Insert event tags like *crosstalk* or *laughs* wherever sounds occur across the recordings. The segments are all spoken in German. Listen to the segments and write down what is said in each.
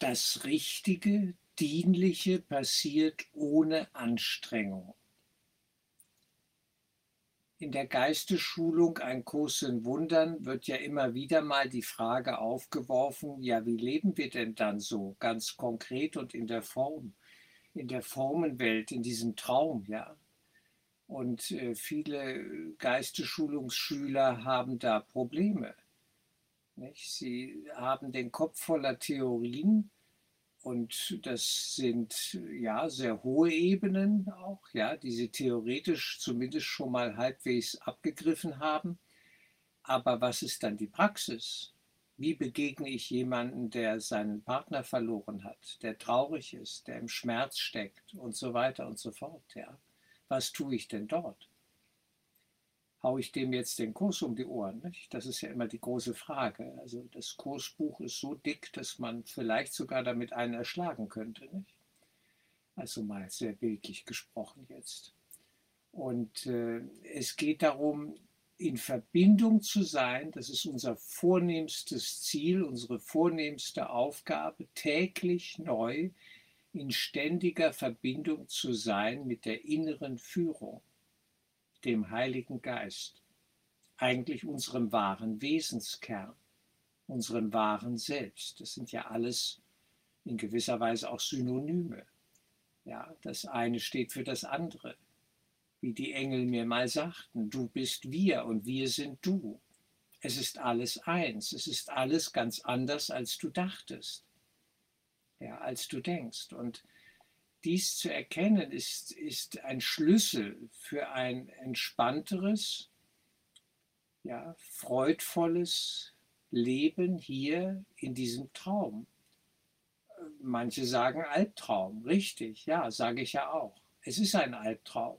Das Richtige, Dienliche passiert ohne Anstrengung. In der Geistesschulung Ein Kurs in Wundern wird ja immer wieder mal die Frage aufgeworfen, ja, wie leben wir denn dann so, ganz konkret und in der Form, in der Formenwelt, in diesem Traum, ja. Und äh, viele Geistesschulungsschüler haben da Probleme. Nicht? Sie haben den Kopf voller Theorien und das sind ja sehr hohe Ebenen auch, ja, die sie theoretisch zumindest schon mal halbwegs abgegriffen haben. Aber was ist dann die Praxis? Wie begegne ich jemanden, der seinen Partner verloren hat, der traurig ist, der im Schmerz steckt und so weiter und so fort, ja? Was tue ich denn dort? Haue ich dem jetzt den Kurs um die Ohren? Nicht? Das ist ja immer die große Frage. Also das Kursbuch ist so dick, dass man vielleicht sogar damit einen erschlagen könnte. Nicht? Also mal sehr bildlich gesprochen jetzt. Und äh, es geht darum, in Verbindung zu sein, das ist unser vornehmstes Ziel, unsere vornehmste Aufgabe, täglich neu in ständiger Verbindung zu sein mit der inneren Führung dem Heiligen Geist, eigentlich unserem wahren Wesenskern, unserem wahren Selbst. Das sind ja alles in gewisser Weise auch Synonyme. Ja, das eine steht für das andere. Wie die Engel mir mal sagten, du bist wir und wir sind du. Es ist alles eins, es ist alles ganz anders, als du dachtest, ja, als du denkst. Und dies zu erkennen, ist, ist ein Schlüssel für ein entspannteres, ja, freudvolles Leben hier in diesem Traum. Manche sagen Albtraum, richtig, ja, sage ich ja auch. Es ist ein Albtraum.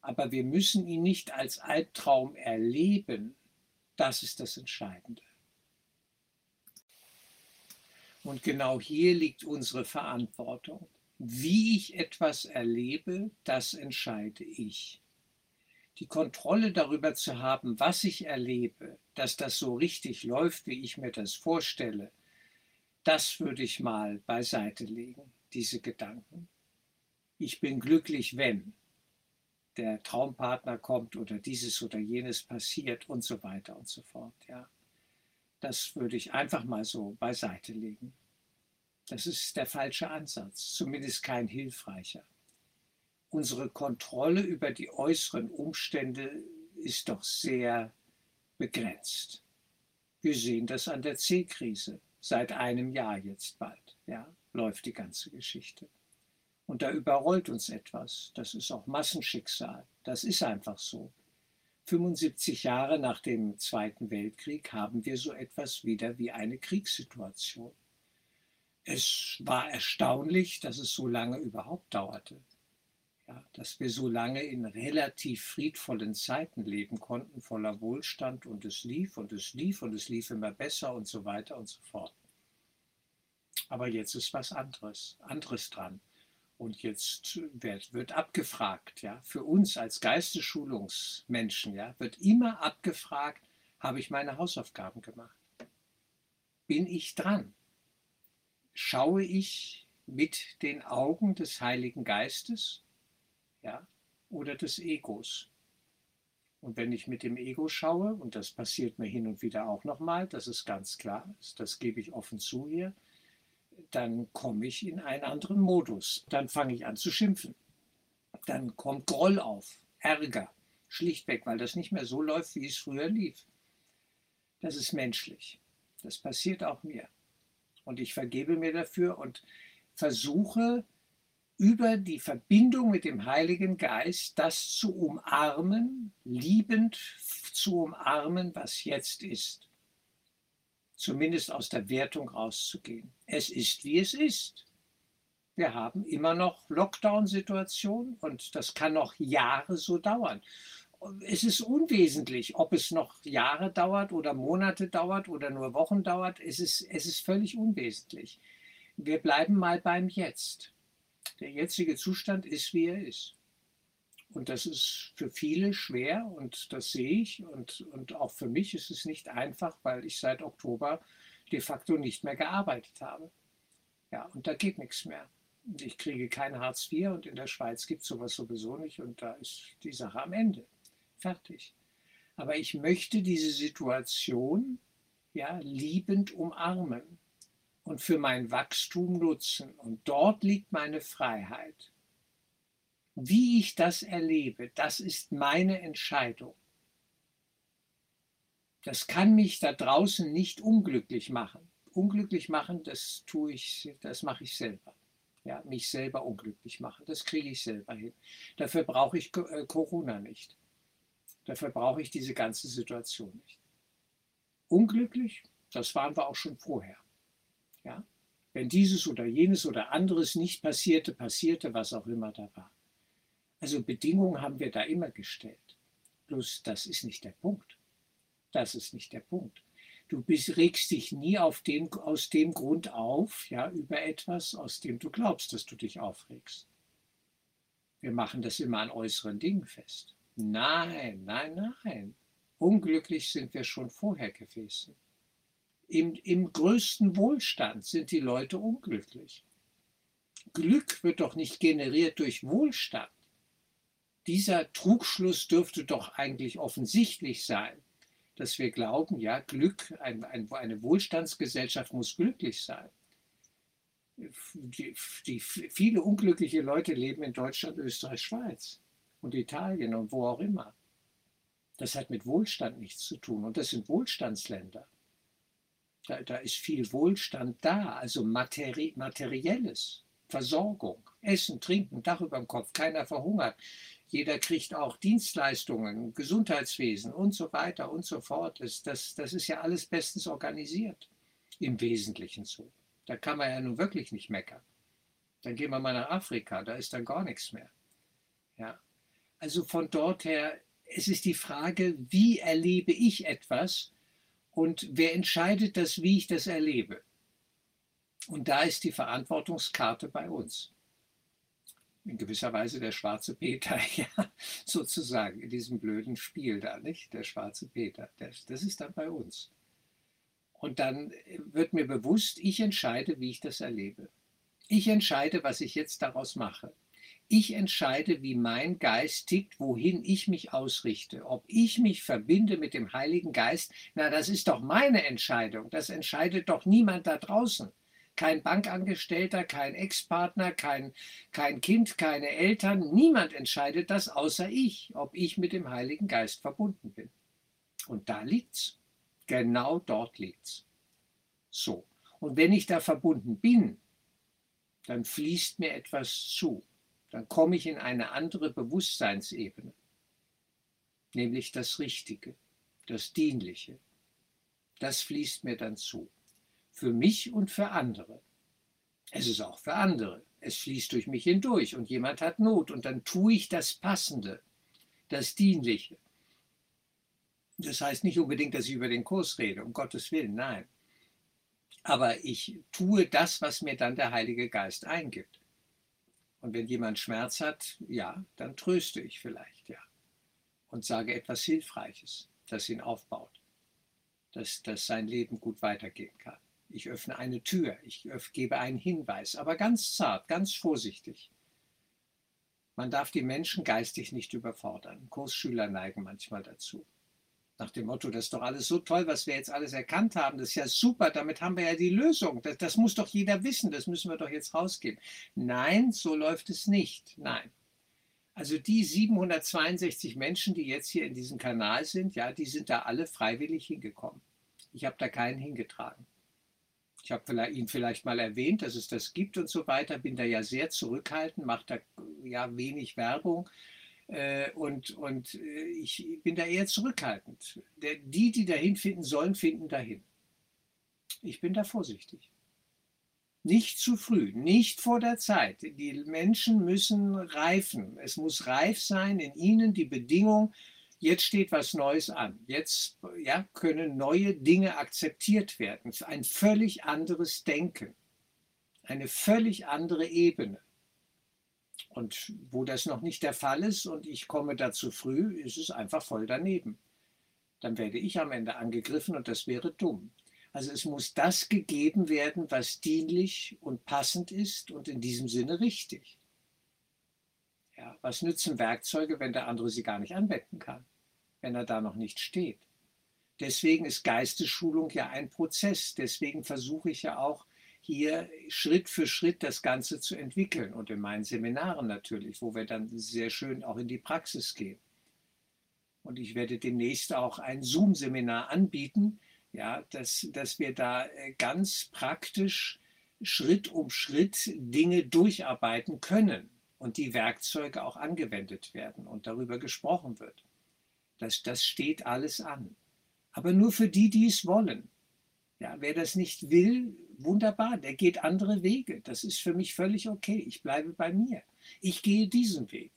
Aber wir müssen ihn nicht als Albtraum erleben. Das ist das Entscheidende. Und genau hier liegt unsere Verantwortung. Wie ich etwas erlebe, das entscheide ich. Die Kontrolle darüber zu haben, was ich erlebe, dass das so richtig läuft, wie ich mir das vorstelle, das würde ich mal beiseite legen, diese Gedanken. Ich bin glücklich, wenn der Traumpartner kommt oder dieses oder jenes passiert und so weiter und so fort. Ja. Das würde ich einfach mal so beiseite legen. Das ist der falsche Ansatz, zumindest kein hilfreicher. Unsere Kontrolle über die äußeren Umstände ist doch sehr begrenzt. Wir sehen das an der C-Krise. Seit einem Jahr jetzt bald, ja, läuft die ganze Geschichte. Und da überrollt uns etwas. Das ist auch Massenschicksal. Das ist einfach so. 75 Jahre nach dem Zweiten Weltkrieg haben wir so etwas wieder wie eine Kriegssituation. Es war erstaunlich, dass es so lange überhaupt dauerte. Ja, dass wir so lange in relativ friedvollen Zeiten leben konnten, voller Wohlstand und es lief und es lief und es lief immer besser und so weiter und so fort. Aber jetzt ist was anderes, anderes dran. Und jetzt wird, wird abgefragt, ja, für uns als Geistesschulungsmenschen, ja, wird immer abgefragt, habe ich meine Hausaufgaben gemacht? Bin ich dran? Schaue ich mit den Augen des Heiligen Geistes ja, oder des Egos. Und wenn ich mit dem Ego schaue, und das passiert mir hin und wieder auch nochmal, das ist ganz klar, das gebe ich offen zu hier, dann komme ich in einen anderen Modus. Dann fange ich an zu schimpfen. Dann kommt Groll auf, Ärger, schlichtweg, weil das nicht mehr so läuft, wie es früher lief. Das ist menschlich. Das passiert auch mir und ich vergebe mir dafür und versuche über die Verbindung mit dem Heiligen Geist das zu umarmen, liebend zu umarmen, was jetzt ist. Zumindest aus der Wertung rauszugehen. Es ist, wie es ist. Wir haben immer noch Lockdown-Situationen und das kann noch Jahre so dauern es ist unwesentlich, ob es noch Jahre dauert oder Monate dauert oder nur Wochen dauert. Es ist, es ist völlig unwesentlich. Wir bleiben mal beim Jetzt. Der jetzige Zustand ist, wie er ist. Und das ist für viele schwer und das sehe ich. Und, und auch für mich ist es nicht einfach, weil ich seit Oktober de facto nicht mehr gearbeitet habe. Ja, und da geht nichts mehr. Ich kriege kein Hartz IV und in der Schweiz gibt es sowas sowieso nicht und da ist die Sache am Ende. Fertig. Aber ich möchte diese Situation ja, liebend umarmen und für mein Wachstum nutzen. Und dort liegt meine Freiheit. Wie ich das erlebe, das ist meine Entscheidung. Das kann mich da draußen nicht unglücklich machen. Unglücklich machen, das tue ich, das mache ich selber. Ja, mich selber unglücklich machen, das kriege ich selber hin. Dafür brauche ich Corona nicht. Dafür brauche ich diese ganze Situation nicht. Unglücklich, das waren wir auch schon vorher. Ja? Wenn dieses oder jenes oder anderes nicht passierte, passierte, was auch immer da war. Also Bedingungen haben wir da immer gestellt. Bloß das ist nicht der Punkt. Das ist nicht der Punkt. Du bist, regst dich nie auf dem, aus dem Grund auf, ja, über etwas, aus dem du glaubst, dass du dich aufregst. Wir machen das immer an äußeren Dingen fest. Nein, nein, nein. Unglücklich sind wir schon vorher gewesen. Im, Im größten Wohlstand sind die Leute unglücklich. Glück wird doch nicht generiert durch Wohlstand. Dieser Trugschluss dürfte doch eigentlich offensichtlich sein, dass wir glauben, ja, Glück, ein, ein, eine Wohlstandsgesellschaft muss glücklich sein. Die, die, viele unglückliche Leute leben in Deutschland, Österreich, Schweiz und Italien und wo auch immer. Das hat mit Wohlstand nichts zu tun und das sind Wohlstandsländer. Da, da ist viel Wohlstand da, also materi materielles, Versorgung, Essen, Trinken, Dach über dem Kopf, keiner verhungert. Jeder kriegt auch Dienstleistungen, Gesundheitswesen und so weiter und so fort. Das, das, das ist ja alles bestens organisiert. Im Wesentlichen so. Da kann man ja nun wirklich nicht meckern. Dann gehen wir mal nach Afrika, da ist dann gar nichts mehr. Ja. Also von dort her, es ist die Frage, wie erlebe ich etwas und wer entscheidet das, wie ich das erlebe? Und da ist die Verantwortungskarte bei uns. In gewisser Weise der schwarze Peter, *laughs* ja, sozusagen, in diesem blöden Spiel da, nicht? Der schwarze Peter, das, das ist dann bei uns. Und dann wird mir bewusst, ich entscheide, wie ich das erlebe. Ich entscheide, was ich jetzt daraus mache. Ich entscheide, wie mein Geist tickt, wohin ich mich ausrichte. Ob ich mich verbinde mit dem Heiligen Geist, na, das ist doch meine Entscheidung. Das entscheidet doch niemand da draußen. Kein Bankangestellter, kein Ex-Partner, kein, kein Kind, keine Eltern. Niemand entscheidet das außer ich, ob ich mit dem Heiligen Geist verbunden bin. Und da liegt's. Genau dort liegt's. So. Und wenn ich da verbunden bin, dann fließt mir etwas zu dann komme ich in eine andere Bewusstseinsebene, nämlich das Richtige, das Dienliche. Das fließt mir dann zu, für mich und für andere. Es ist auch für andere. Es fließt durch mich hindurch und jemand hat Not und dann tue ich das Passende, das Dienliche. Das heißt nicht unbedingt, dass ich über den Kurs rede, um Gottes Willen, nein. Aber ich tue das, was mir dann der Heilige Geist eingibt. Und wenn jemand Schmerz hat, ja, dann tröste ich vielleicht, ja. Und sage etwas Hilfreiches, das ihn aufbaut, dass, dass sein Leben gut weitergehen kann. Ich öffne eine Tür, ich gebe einen Hinweis, aber ganz zart, ganz vorsichtig. Man darf die Menschen geistig nicht überfordern. Kursschüler neigen manchmal dazu. Nach dem Motto, das ist doch alles so toll, was wir jetzt alles erkannt haben. Das ist ja super, damit haben wir ja die Lösung. Das, das muss doch jeder wissen, das müssen wir doch jetzt rausgeben. Nein, so läuft es nicht. Nein. Also die 762 Menschen, die jetzt hier in diesem Kanal sind, ja, die sind da alle freiwillig hingekommen. Ich habe da keinen hingetragen. Ich habe ihn vielleicht mal erwähnt, dass es das gibt und so weiter, bin da ja sehr zurückhaltend, mache da ja wenig Werbung. Äh, und, und äh, ich bin da eher zurückhaltend. Die, die dahin finden sollen, finden dahin. Ich bin da vorsichtig. Nicht zu früh, nicht vor der Zeit. Die Menschen müssen reifen. Es muss reif sein in ihnen die Bedingung, jetzt steht was Neues an. Jetzt ja, können neue Dinge akzeptiert werden. Ein völlig anderes Denken. Eine völlig andere Ebene. Und wo das noch nicht der Fall ist und ich komme dazu früh, ist es einfach voll daneben. Dann werde ich am Ende angegriffen und das wäre dumm. Also es muss das gegeben werden, was dienlich und passend ist und in diesem Sinne richtig. Ja, was nützen Werkzeuge, wenn der andere sie gar nicht anwenden kann, wenn er da noch nicht steht? Deswegen ist Geistesschulung ja ein Prozess. Deswegen versuche ich ja auch hier Schritt für Schritt das Ganze zu entwickeln und in meinen Seminaren natürlich, wo wir dann sehr schön auch in die Praxis gehen. Und ich werde demnächst auch ein Zoom-Seminar anbieten, ja, dass, dass wir da äh, ganz praktisch Schritt um Schritt Dinge durcharbeiten können und die Werkzeuge auch angewendet werden und darüber gesprochen wird. Das, das steht alles an. Aber nur für die, die es wollen. Ja, wer das nicht will, wunderbar, der geht andere Wege. Das ist für mich völlig okay. Ich bleibe bei mir. Ich gehe diesen Weg.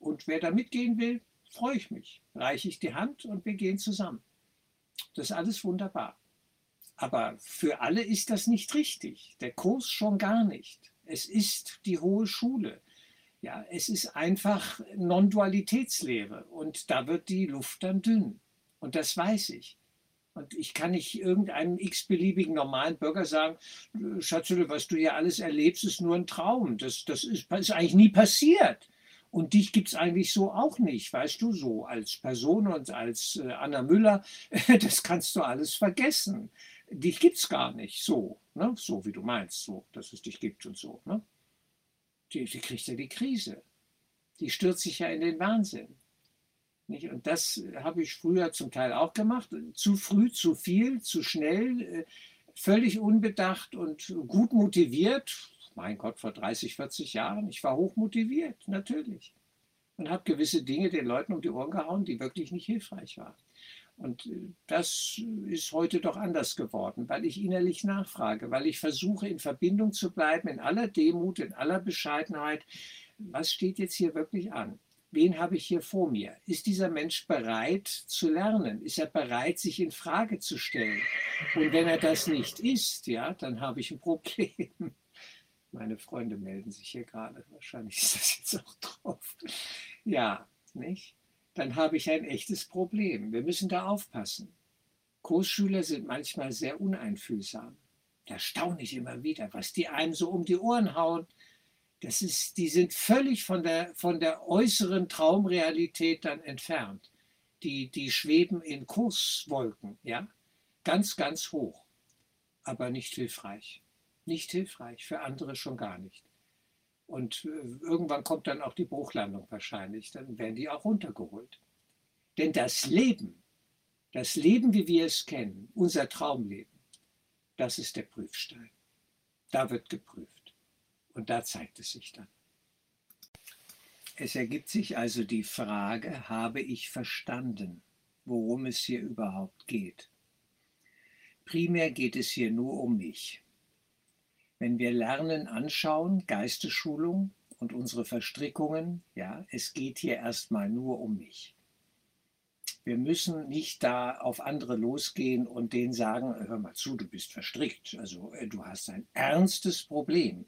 Und wer da mitgehen will, freue ich mich. Reiche ich die Hand und wir gehen zusammen. Das ist alles wunderbar. Aber für alle ist das nicht richtig. Der Kurs schon gar nicht. Es ist die hohe Schule. Ja, es ist einfach Non-Dualitätslehre und da wird die Luft dann dünn. Und das weiß ich. Und ich kann nicht irgendeinem x-beliebigen normalen Bürger sagen, Schatzele, was du hier alles erlebst, ist nur ein Traum. Das, das ist, ist eigentlich nie passiert. Und dich gibt es eigentlich so auch nicht, weißt du, so als Person und als äh, Anna Müller, *laughs* das kannst du alles vergessen. Dich gibt es gar nicht so, ne? so wie du meinst, so, dass es dich gibt und so. Ne? die, die kriegt ja die Krise. Die stürzt sich ja in den Wahnsinn. Nicht? Und das habe ich früher zum Teil auch gemacht. Zu früh, zu viel, zu schnell, äh, völlig unbedacht und gut motiviert. Mein Gott, vor 30, 40 Jahren. Ich war hoch motiviert, natürlich. Und habe gewisse Dinge den Leuten um die Ohren gehauen, die wirklich nicht hilfreich waren. Und äh, das ist heute doch anders geworden, weil ich innerlich nachfrage, weil ich versuche, in Verbindung zu bleiben, in aller Demut, in aller Bescheidenheit. Was steht jetzt hier wirklich an? Wen habe ich hier vor mir? Ist dieser Mensch bereit zu lernen? Ist er bereit, sich in Frage zu stellen? Und wenn er das nicht ist, ja, dann habe ich ein Problem. *laughs* Meine Freunde melden sich hier gerade. Wahrscheinlich ist das jetzt auch drauf. Ja, nicht? dann habe ich ein echtes Problem. Wir müssen da aufpassen. Kursschüler sind manchmal sehr uneinfühlsam. Da staune ich immer wieder, was die einem so um die Ohren hauen. Das ist, die sind völlig von der, von der äußeren Traumrealität dann entfernt. Die, die schweben in Kurswolken, ja, ganz, ganz hoch, aber nicht hilfreich. Nicht hilfreich, für andere schon gar nicht. Und äh, irgendwann kommt dann auch die Bruchlandung wahrscheinlich. Dann werden die auch runtergeholt. Denn das Leben, das Leben, wie wir es kennen, unser Traumleben, das ist der Prüfstein. Da wird geprüft. Und da zeigt es sich dann. Es ergibt sich also die Frage, habe ich verstanden, worum es hier überhaupt geht? Primär geht es hier nur um mich. Wenn wir Lernen anschauen, Geistesschulung und unsere Verstrickungen, ja, es geht hier erstmal nur um mich. Wir müssen nicht da auf andere losgehen und denen sagen, hör mal zu, du bist verstrickt. Also äh, du hast ein ernstes Problem.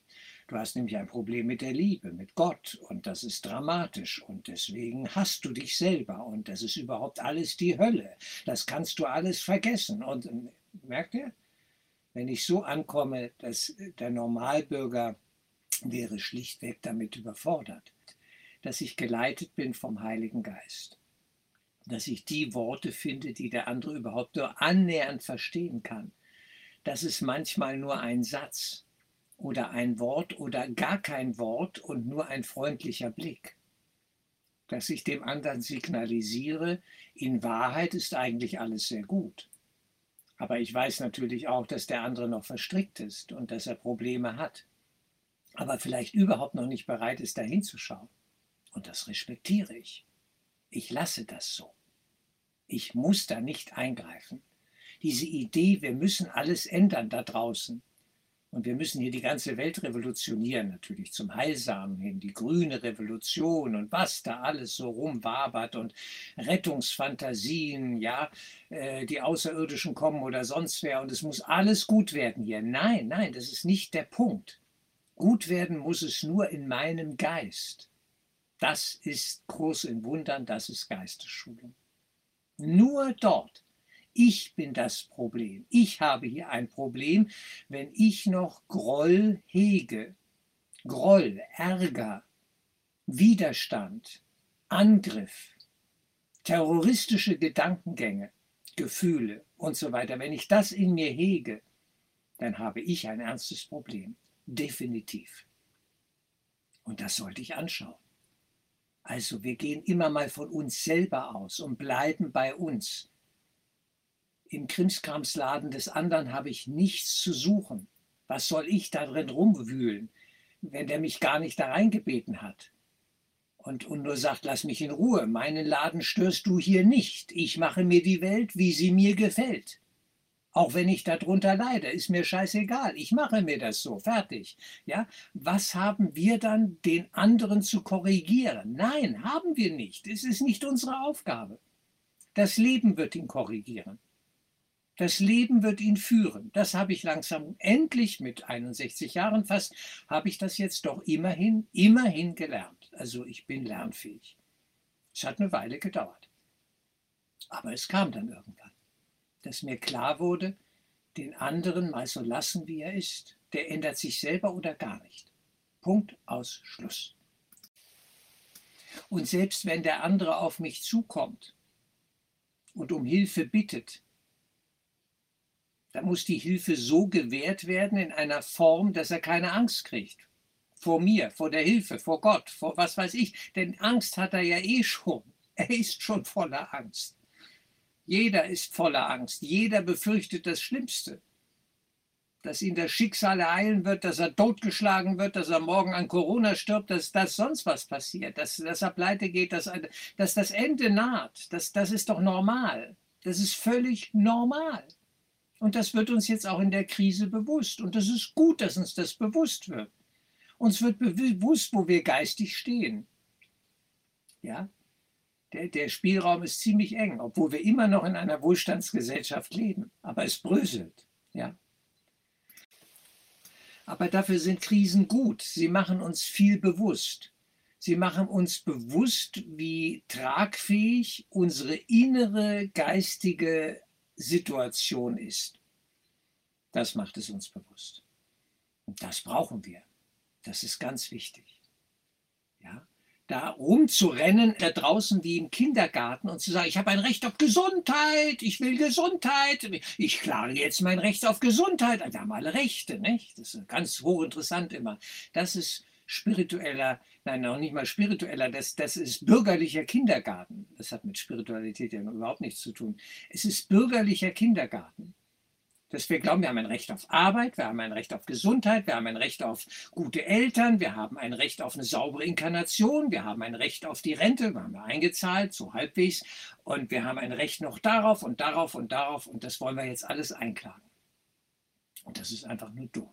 Du hast nämlich ein Problem mit der Liebe, mit Gott. Und das ist dramatisch. Und deswegen hast du dich selber. Und das ist überhaupt alles die Hölle. Das kannst du alles vergessen. Und merkt ihr? wenn ich so ankomme, dass der Normalbürger wäre schlichtweg damit überfordert, dass ich geleitet bin vom Heiligen Geist, dass ich die Worte finde, die der andere überhaupt nur annähernd verstehen kann, dass es manchmal nur ein Satz oder ein Wort oder gar kein Wort und nur ein freundlicher Blick, dass ich dem anderen signalisiere, in Wahrheit ist eigentlich alles sehr gut. Aber ich weiß natürlich auch, dass der andere noch verstrickt ist und dass er Probleme hat. Aber vielleicht überhaupt noch nicht bereit ist, dahin zu schauen. Und das respektiere ich. Ich lasse das so. Ich muss da nicht eingreifen. Diese Idee, wir müssen alles ändern da draußen, und wir müssen hier die ganze Welt revolutionieren, natürlich zum Heilsamen hin, die grüne Revolution und was da alles so rumwabert und Rettungsfantasien, ja, äh, die Außerirdischen kommen oder sonst wer und es muss alles gut werden hier. Nein, nein, das ist nicht der Punkt. Gut werden muss es nur in meinem Geist. Das ist Kurs in Wundern, das ist Geistesschulung. Nur dort Ich bin das Problem. Ich habe hier ein Problem, wenn ich noch Groll hege. Groll, Ärger, Widerstand, Angriff, terroristische Gedankengänge, Gefühle und so weiter. Wenn ich das in mir hege, dann habe ich ein ernstes Problem. Definitiv. Und das sollte ich anschauen. Also wir gehen immer mal von uns selber aus und bleiben bei uns. Im Krimskramsladen des anderen habe ich nichts zu suchen. Was soll ich da drin rumwühlen, wenn der mich gar nicht da reingebeten hat? Und, und nur sagt, lass mich in Ruhe, meinen Laden störst du hier nicht. Ich mache mir die Welt, wie sie mir gefällt. Auch wenn ich darunter leide, ist mir scheißegal. Ich mache mir das so, fertig. Ja, was haben wir dann, den anderen zu korrigieren? Nein, haben wir nicht. Es ist nicht unsere Aufgabe. Das Leben wird ihn korrigieren. Das Leben wird ihn führen. Das habe ich langsam endlich mit 61 Jahren fast, habe ich das jetzt doch immerhin, immerhin gelernt. Also ich bin lernfähig. Es hat eine Weile gedauert. Aber es kam dann irgendwann dass mir klar wurde, den anderen mal so lassen, wie er ist. Der ändert sich selber oder gar nicht. Punkt aus Schluss. Und selbst wenn der andere auf mich zukommt und um Hilfe bittet, dann muss die Hilfe so gewährt werden in einer Form, dass er keine Angst kriegt. Vor mir, vor der Hilfe, vor Gott, vor was weiß ich. Denn Angst hat er ja eh schon. Er ist schon voller Angst. Jeder ist voller Angst. Jeder befürchtet das Schlimmste. Dass ihn das Schicksal ereilen wird, dass er totgeschlagen wird, dass er morgen an Corona stirbt, dass, dass sonst was passiert, dass, dass er pleite geht, dass, dass das Ende naht. Das, das ist doch normal. Das ist völlig normal. Und das wird uns jetzt auch in der Krise bewusst. Und das ist gut, dass uns das bewusst wird. Uns wird bewusst, wo wir geistig stehen. Ja, der, der Spielraum ist ziemlich eng, obwohl wir immer noch in einer Wohlstandsgesellschaft leben. Aber es bröselt. Ja. Aber dafür sind Krisen gut. Sie machen uns viel bewusst. Sie machen uns bewusst, wie tragfähig unsere innere geistige Situation ist. Das macht es uns bewusst. Und das brauchen wir. Das ist ganz wichtig. Ja? da rumzurennen, da draußen wie im Kindergarten und zu sagen, ich habe ein Recht auf Gesundheit, ich will Gesundheit, ich klage jetzt mein Recht auf Gesundheit. Wir haben alle Rechte, nicht? Das ist ganz hochinteressant immer. Das ist spiritueller, nein, noch nicht mal spiritueller, das, das ist bürgerlicher Kindergarten. Das hat mit Spiritualität ja überhaupt nichts zu tun. Es ist bürgerlicher Kindergarten dass wir glauben, wir haben ein Recht auf Arbeit, wir haben ein Recht auf Gesundheit, wir haben ein Recht auf gute Eltern, wir haben ein Recht auf eine saubere Inkarnation, wir haben ein Recht auf die Rente, wir haben da eingezahlt, so halbwegs, und wir haben ein Recht noch darauf und darauf und darauf und das wollen wir jetzt alles einklagen. Und das ist einfach nur dumm.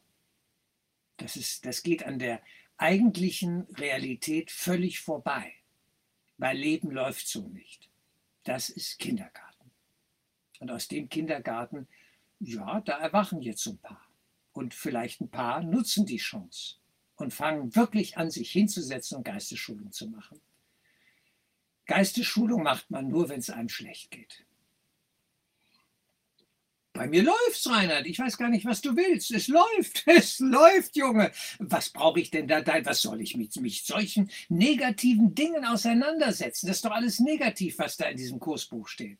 Das, ist, das geht an der eigentlichen Realität völlig vorbei, weil Leben läuft so nicht. Das ist Kindergarten. Und aus dem Kindergarten ja, da erwachen jetzt ein paar. Und vielleicht ein paar nutzen die Chance und fangen wirklich an, sich hinzusetzen und Geistesschulung zu machen. Geistesschulung macht man nur, wenn es einem schlecht geht. Bei mir läuft's, Reinhard. Ich weiß gar nicht, was du willst. Es läuft, *laughs* es läuft, Junge. Was brauche ich denn da? Was soll ich mit mich solchen negativen Dingen auseinandersetzen? Das ist doch alles negativ, was da in diesem Kursbuch steht.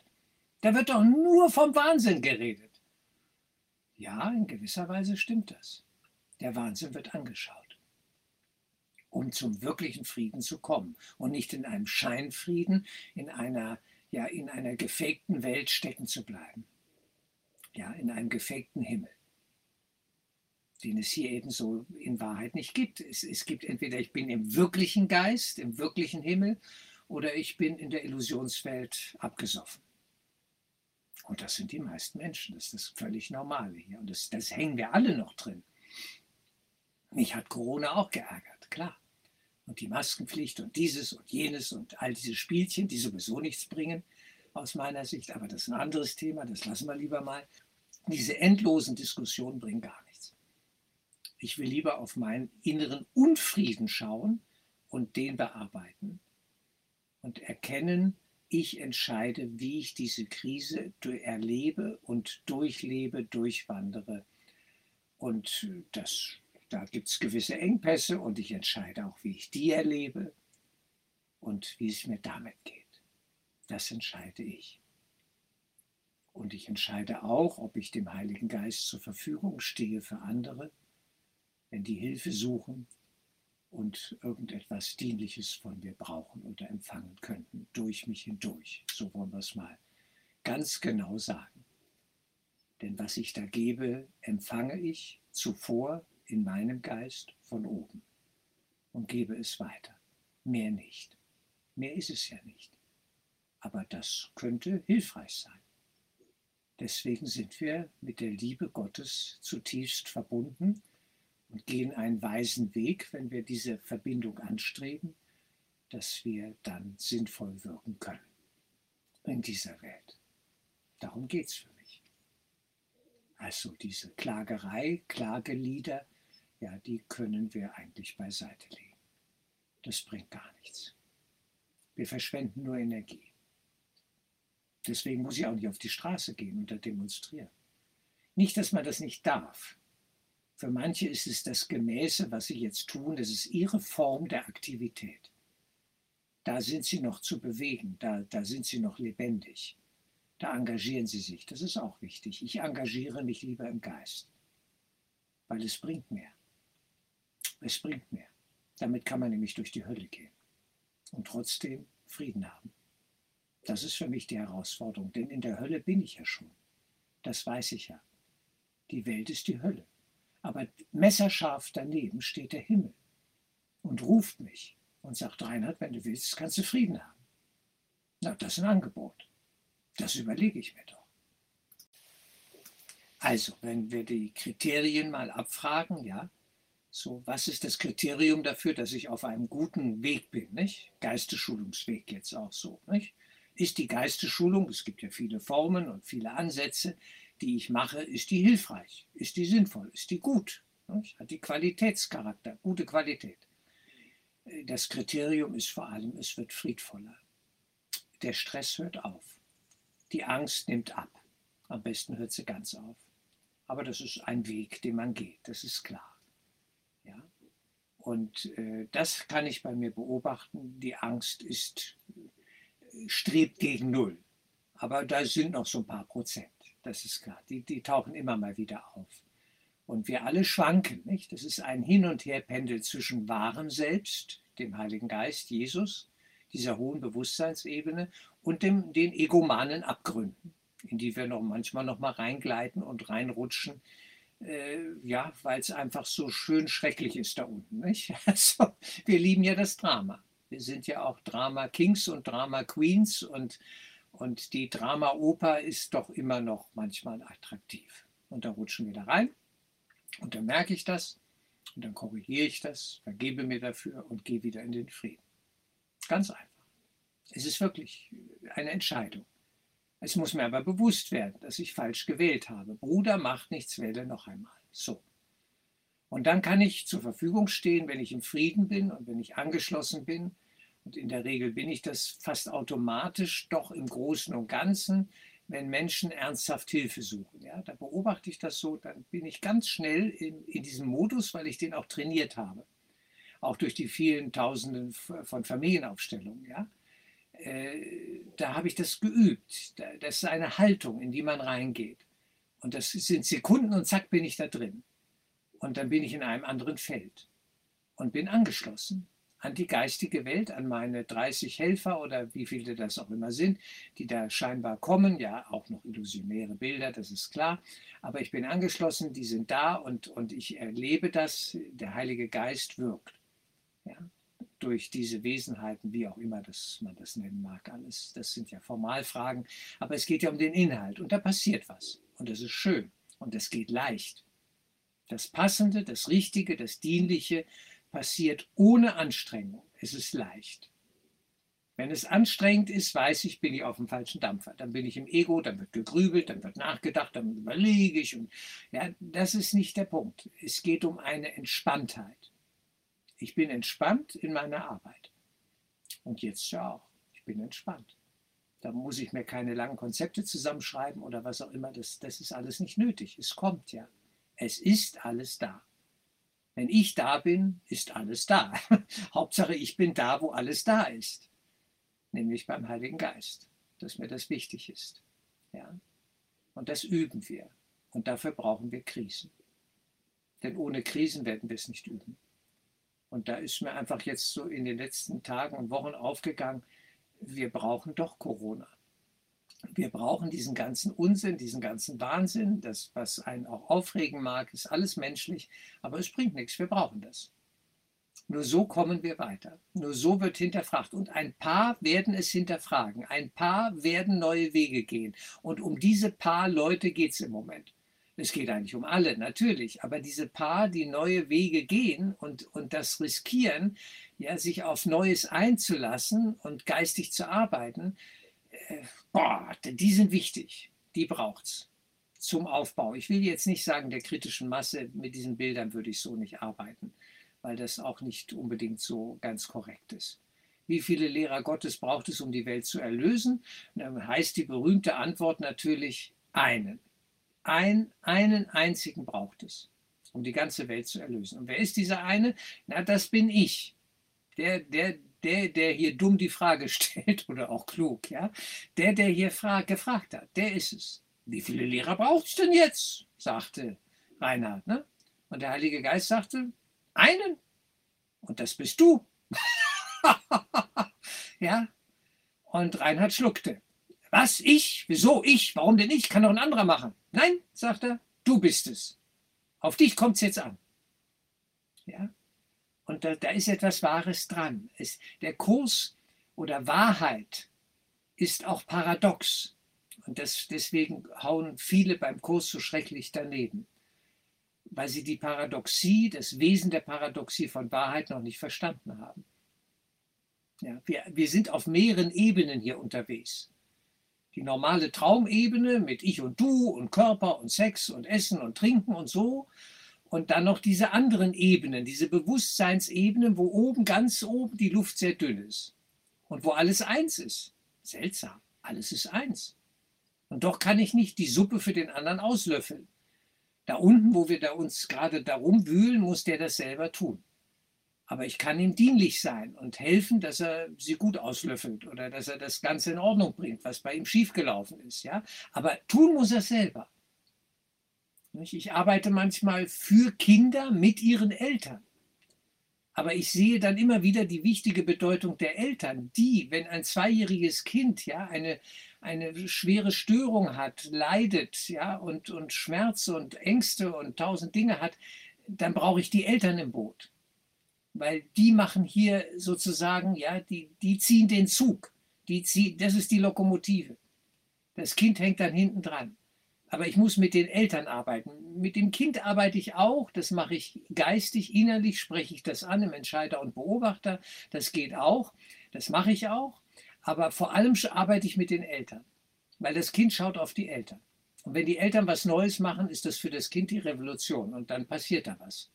Da wird doch nur vom Wahnsinn geredet. Ja, in gewisser Weise stimmt das. Der Wahnsinn wird angeschaut, um zum wirklichen Frieden zu kommen und nicht in einem Scheinfrieden, in einer, ja, in einer gefakten Welt stecken zu bleiben. Ja, in einem gefakten Himmel, den es hier eben so in Wahrheit nicht gibt. Es, es gibt entweder ich bin im wirklichen Geist, im wirklichen Himmel, oder ich bin in der Illusionswelt abgesoffen. Und das sind die meisten Menschen. Das ist das völlig Normale hier. Und das, das hängen wir alle noch drin. Mich hat Corona auch geärgert, klar. Und die Maskenpflicht und dieses und jenes und all diese Spielchen, die sowieso nichts bringen, aus meiner Sicht. Aber das ist ein anderes Thema, das lassen wir lieber mal. Diese endlosen Diskussionen bringen gar nichts. Ich will lieber auf meinen inneren Unfrieden schauen und den bearbeiten und erkennen, ich entscheide, wie ich diese Krise erlebe und durchlebe, durchwandere. Und das, da gibt es gewisse Engpässe und ich entscheide auch, wie ich die erlebe und wie es mir damit geht. Das entscheide ich. Und ich entscheide auch, ob ich dem Heiligen Geist zur Verfügung stehe für andere, wenn die Hilfe suchen und irgendetwas Dienliches von mir brauchen oder empfangen könnten, durch mich hindurch. So wollen wir es mal ganz genau sagen. Denn was ich da gebe, empfange ich zuvor in meinem Geist von oben und gebe es weiter. Mehr nicht. Mehr ist es ja nicht. Aber das könnte hilfreich sein. Deswegen sind wir mit der Liebe Gottes zutiefst verbunden und gehen einen weisen Weg, wenn wir diese Verbindung anstreben, dass wir dann sinnvoll wirken können in dieser Welt. Darum geht es für mich. Also diese Klagerei, Klagelieder, ja, die können wir eigentlich beiseite legen. Das bringt gar nichts. Wir verschwenden nur Energie. Deswegen muss ich auch nicht auf die Straße gehen und da demonstrieren. Nicht, dass man das nicht darf. Für manche ist es das Gemäße, was sie jetzt tun, das ist ihre Form der Aktivität. Da sind sie noch zu bewegen, da, da sind sie noch lebendig. Da engagieren sie sich, das ist auch wichtig. Ich engagiere mich lieber im Geist, weil es bringt mehr. Es bringt mehr. Damit kann man nämlich durch die Hölle gehen und trotzdem Frieden haben. Das ist für mich die Herausforderung, denn in der Hölle bin ich ja schon. Das weiß ich ja. Die Welt ist die Hölle. Aber messerscharf daneben steht der Himmel und ruft mich und sagt, Reinhard, wenn du willst, kannst du Frieden haben. Na, das ist ein Angebot. Das überlege ich mir doch. Also, wenn wir die Kriterien mal abfragen, ja, so, was ist das Kriterium dafür, dass ich auf einem guten Weg bin, nicht? Geistesschulungsweg jetzt auch so, nicht? Ist die Geistesschulung, es gibt ja viele Formen und viele Ansätze, die ich mache, ist die hilfreich, ist die sinnvoll, ist die gut, hat die Qualitätscharakter, gute Qualität. Das Kriterium ist vor allem, es wird friedvoller. Der Stress hört auf. Die Angst nimmt ab. Am besten hört sie ganz auf. Aber das ist ein Weg, den man geht, das ist klar. Ja? Und äh, das kann ich bei mir beobachten. Die Angst ist strebt gegen Null. Aber da sind noch so ein paar Prozent, das ist klar. Die, die tauchen immer mal wieder auf. Und wir alle schwanken, nicht? Das ist ein Hin- und Herpendel zwischen wahrem Selbst, dem Heiligen Geist, Jesus, dieser hohen Bewusstseinsebene, und dem, den egomanen Abgründen, in die wir noch manchmal noch mal reingleiten und reinrutschen, äh, ja, weil es einfach so schön schrecklich ist da unten. Nicht? *laughs* Also, wir lieben ja das Drama. Wir sind ja auch Drama Kings und Drama Queens und, und die Drama-Oper ist doch immer noch manchmal attraktiv. Und da rutschen wir da rein und dann merke ich das und dann korrigiere ich das, vergebe mir dafür und gehe wieder in den Frieden. Ganz einfach. Es ist wirklich eine Entscheidung. Es muss mir aber bewusst werden, dass ich falsch gewählt habe. Bruder macht nichts, wähle noch einmal. So. Und dann kann ich zur Verfügung stehen, wenn ich im Frieden bin und wenn ich angeschlossen bin und in der Regel bin ich das fast automatisch doch im Großen und Ganzen, wenn Menschen ernsthaft Hilfe suchen. Ja, da beobachte ich das so, dann bin ich ganz schnell in, in diesem Modus, weil ich den auch trainiert habe. Auch durch die vielen Tausenden von Familienaufstellungen. Ja. Äh, da habe ich das geübt. Das ist eine Haltung, in die man reingeht. Und das sind Sekunden und zack bin ich da drin. Und dann bin ich in einem anderen Feld und bin angeschlossen an die geistige Welt, an meine 30 Helfer oder wie viele das auch immer sind, die da scheinbar kommen. Ja, auch noch illusionäre Bilder, das ist klar. Aber ich bin angeschlossen, die sind da und, und ich erlebe das. Der Heilige Geist wirkt. Ja, durch diese Wesenheiten, wie auch immer das, man das nennen mag, alles. Das sind ja Formalfragen. Aber es geht ja um den Inhalt und da passiert was. Und das ist schön und das geht leicht. Das Passende, das Richtige, das Dienliche, passiert ohne Anstrengung. Es ist leicht. Wenn es anstrengend ist, weiß ich, bin ich auf dem falschen Dampfer. Dann bin ich im Ego, dann wird gegrübelt, dann wird nachgedacht, dann überlege ich. Und ja, das ist nicht der Punkt. Es geht um eine Entspanntheit. Ich bin entspannt in meiner Arbeit. Und jetzt ja auch. Ich bin entspannt. Da muss ich mir keine langen Konzepte zusammenschreiben oder was auch immer. Das, das ist alles nicht nötig. Es kommt ja. Es ist alles da. Wenn ich da bin, ist alles da. *laughs* Hauptsache, ich bin da, wo alles da ist. Nämlich beim Heiligen Geist. Dass mir das wichtig ist. Ja? Und das üben wir. Und dafür brauchen wir Krisen. Denn ohne Krisen werden wir es nicht üben. Und da ist mir einfach jetzt so in den letzten Tagen und Wochen aufgegangen, wir brauchen doch Corona. Wir brauchen diesen ganzen Unsinn, diesen ganzen Wahnsinn, das, was einen auch aufregen mag, ist alles menschlich, aber es bringt nichts, wir brauchen das. Nur so kommen wir weiter. Nur so wird hinterfragt. Und ein paar werden es hinterfragen. Ein paar werden neue Wege gehen. Und um diese paar Leute geht es im Moment. Es geht eigentlich um alle, natürlich. Aber diese paar, die neue Wege gehen und, und das riskieren, ja, sich auf Neues einzulassen und geistig zu arbeiten, die sind wichtig. Die braucht es zum Aufbau. Ich will jetzt nicht sagen, der kritischen Masse, mit diesen Bildern würde ich so nicht arbeiten, weil das auch nicht unbedingt so ganz korrekt ist. Wie viele Lehrer Gottes braucht es, um die Welt zu erlösen? dann heißt die berühmte Antwort natürlich einen. Ein, einen einzigen braucht es, um die ganze Welt zu erlösen. Und wer ist dieser eine? Na, das bin ich. Der, der, der, der hier dumm die Frage *laughs* stellt oder auch klug, ja, der, der hier gefragt hat, der ist es. Wie viele Lehrer braucht es denn jetzt? sagte Reinhard. Ne? Und der Heilige Geist sagte, einen. Und das bist du. *laughs* ja. Und Reinhard schluckte. Was? Ich? Wieso ich? Warum denn ich? Kann doch ein anderer machen. Nein, sagt er, du bist es. Auf dich kommt es jetzt an. Ja. Und da, da ist etwas Wahres dran. Es, der Kurs oder Wahrheit ist auch paradox. Und das, deswegen hauen viele beim Kurs so schrecklich daneben, weil sie die Paradoxie, das Wesen der Paradoxie von Wahrheit noch nicht verstanden haben. Ja, wir, wir sind auf mehreren Ebenen hier unterwegs. Die normale Traumebene mit Ich und Du und Körper und Sex und Essen und Trinken und so. Und dann noch diese anderen Ebenen, diese Bewusstseinsebenen, wo oben, ganz oben die Luft sehr dünn ist. Und wo alles eins ist. Seltsam, alles ist eins. Und doch kann ich nicht die Suppe für den anderen auslöffeln. Da unten, wo wir da uns gerade darum wühlen, muss der das selber tun. Aber ich kann ihm dienlich sein und helfen, dass er sie gut auslöffelt oder dass er das Ganze in Ordnung bringt, was bei ihm schiefgelaufen ist. Ja? Aber tun muss er selber. Ich arbeite manchmal für Kinder mit ihren Eltern. Aber ich sehe dann immer wieder die wichtige Bedeutung der Eltern, die, wenn ein zweijähriges Kind ja eine, eine schwere Störung hat, leidet ja, und, und Schmerz und Ängste und tausend Dinge hat, dann brauche ich die Eltern im Boot. Weil die machen hier sozusagen, ja, die, die ziehen den Zug. Die ziehen, das ist die Lokomotive. Das Kind hängt dann hinten dran. Aber ich muss mit den Eltern arbeiten. Mit dem Kind arbeite ich auch. Das mache ich geistig, innerlich spreche ich das an im Entscheider und Beobachter. Das geht auch. Das mache ich auch. Aber vor allem arbeite ich mit den Eltern. Weil das Kind schaut auf die Eltern. Und wenn die Eltern was Neues machen, ist das für das Kind die Revolution. Und dann passiert da was.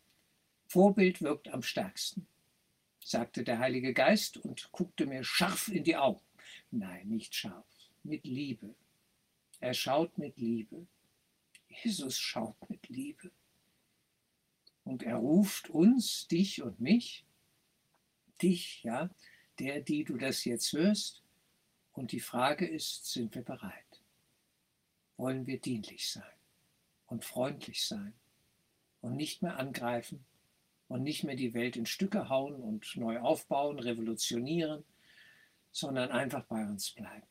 Vorbild wirkt am stärksten, sagte der Heilige Geist und guckte mir scharf in die Augen. Nein, nicht scharf, mit Liebe, er schaut mit Liebe. Jesus schaut mit Liebe. Und er ruft uns, dich und mich, dich, ja, der, die du das jetzt hörst. Und die Frage ist, sind wir bereit? Wollen wir dienlich sein und freundlich sein und nicht mehr angreifen und nicht mehr die Welt in Stücke hauen und neu aufbauen, revolutionieren, sondern einfach bei uns bleiben.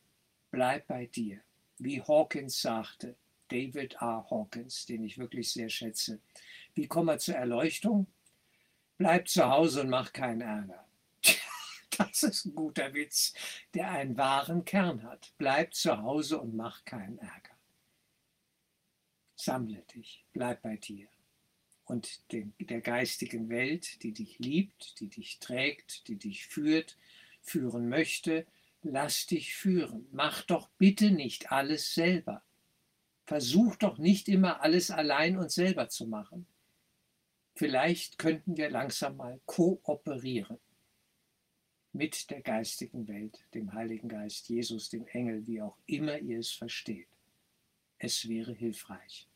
Bleib bei dir wie Hawkins sagte, David R. Hawkins, den ich wirklich sehr schätze. Wie kommen wir zur Erleuchtung? Bleib zu Hause und mach keinen Ärger. *laughs* Das ist ein guter Witz, der einen wahren Kern hat. Bleib zu Hause und mach keinen Ärger. Sammle dich, bleib bei dir und den, der geistigen Welt, die dich liebt, die dich trägt, die dich führt, führen möchte, lass dich führen. Mach doch bitte nicht alles selber. Versuch doch nicht immer alles allein und selber zu machen. Vielleicht könnten wir langsam mal kooperieren. mit der geistigen Welt, dem Heiligen Geist, Jesus, dem Engel, wie auch immer ihr es versteht. Es wäre hilfreich.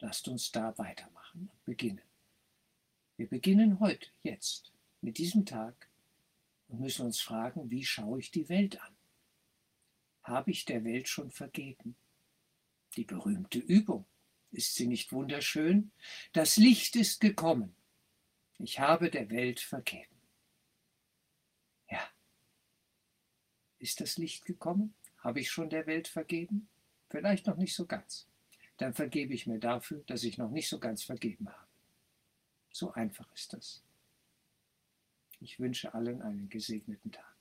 Lasst uns da weitermachen und beginnen. Wir beginnen heute, jetzt, mit diesem Tag und müssen uns fragen, wie schaue ich die Welt an? Habe ich der Welt schon vergeben? Die berühmte Übung. Ist sie nicht wunderschön? Das Licht ist gekommen. Ich habe der Welt vergeben. Ja. Ist das Licht gekommen? Habe ich schon der Welt vergeben? Vielleicht noch nicht so ganz. Dann vergebe ich mir dafür, dass ich noch nicht so ganz vergeben habe. So einfach ist das. Ich wünsche allen einen gesegneten Tag.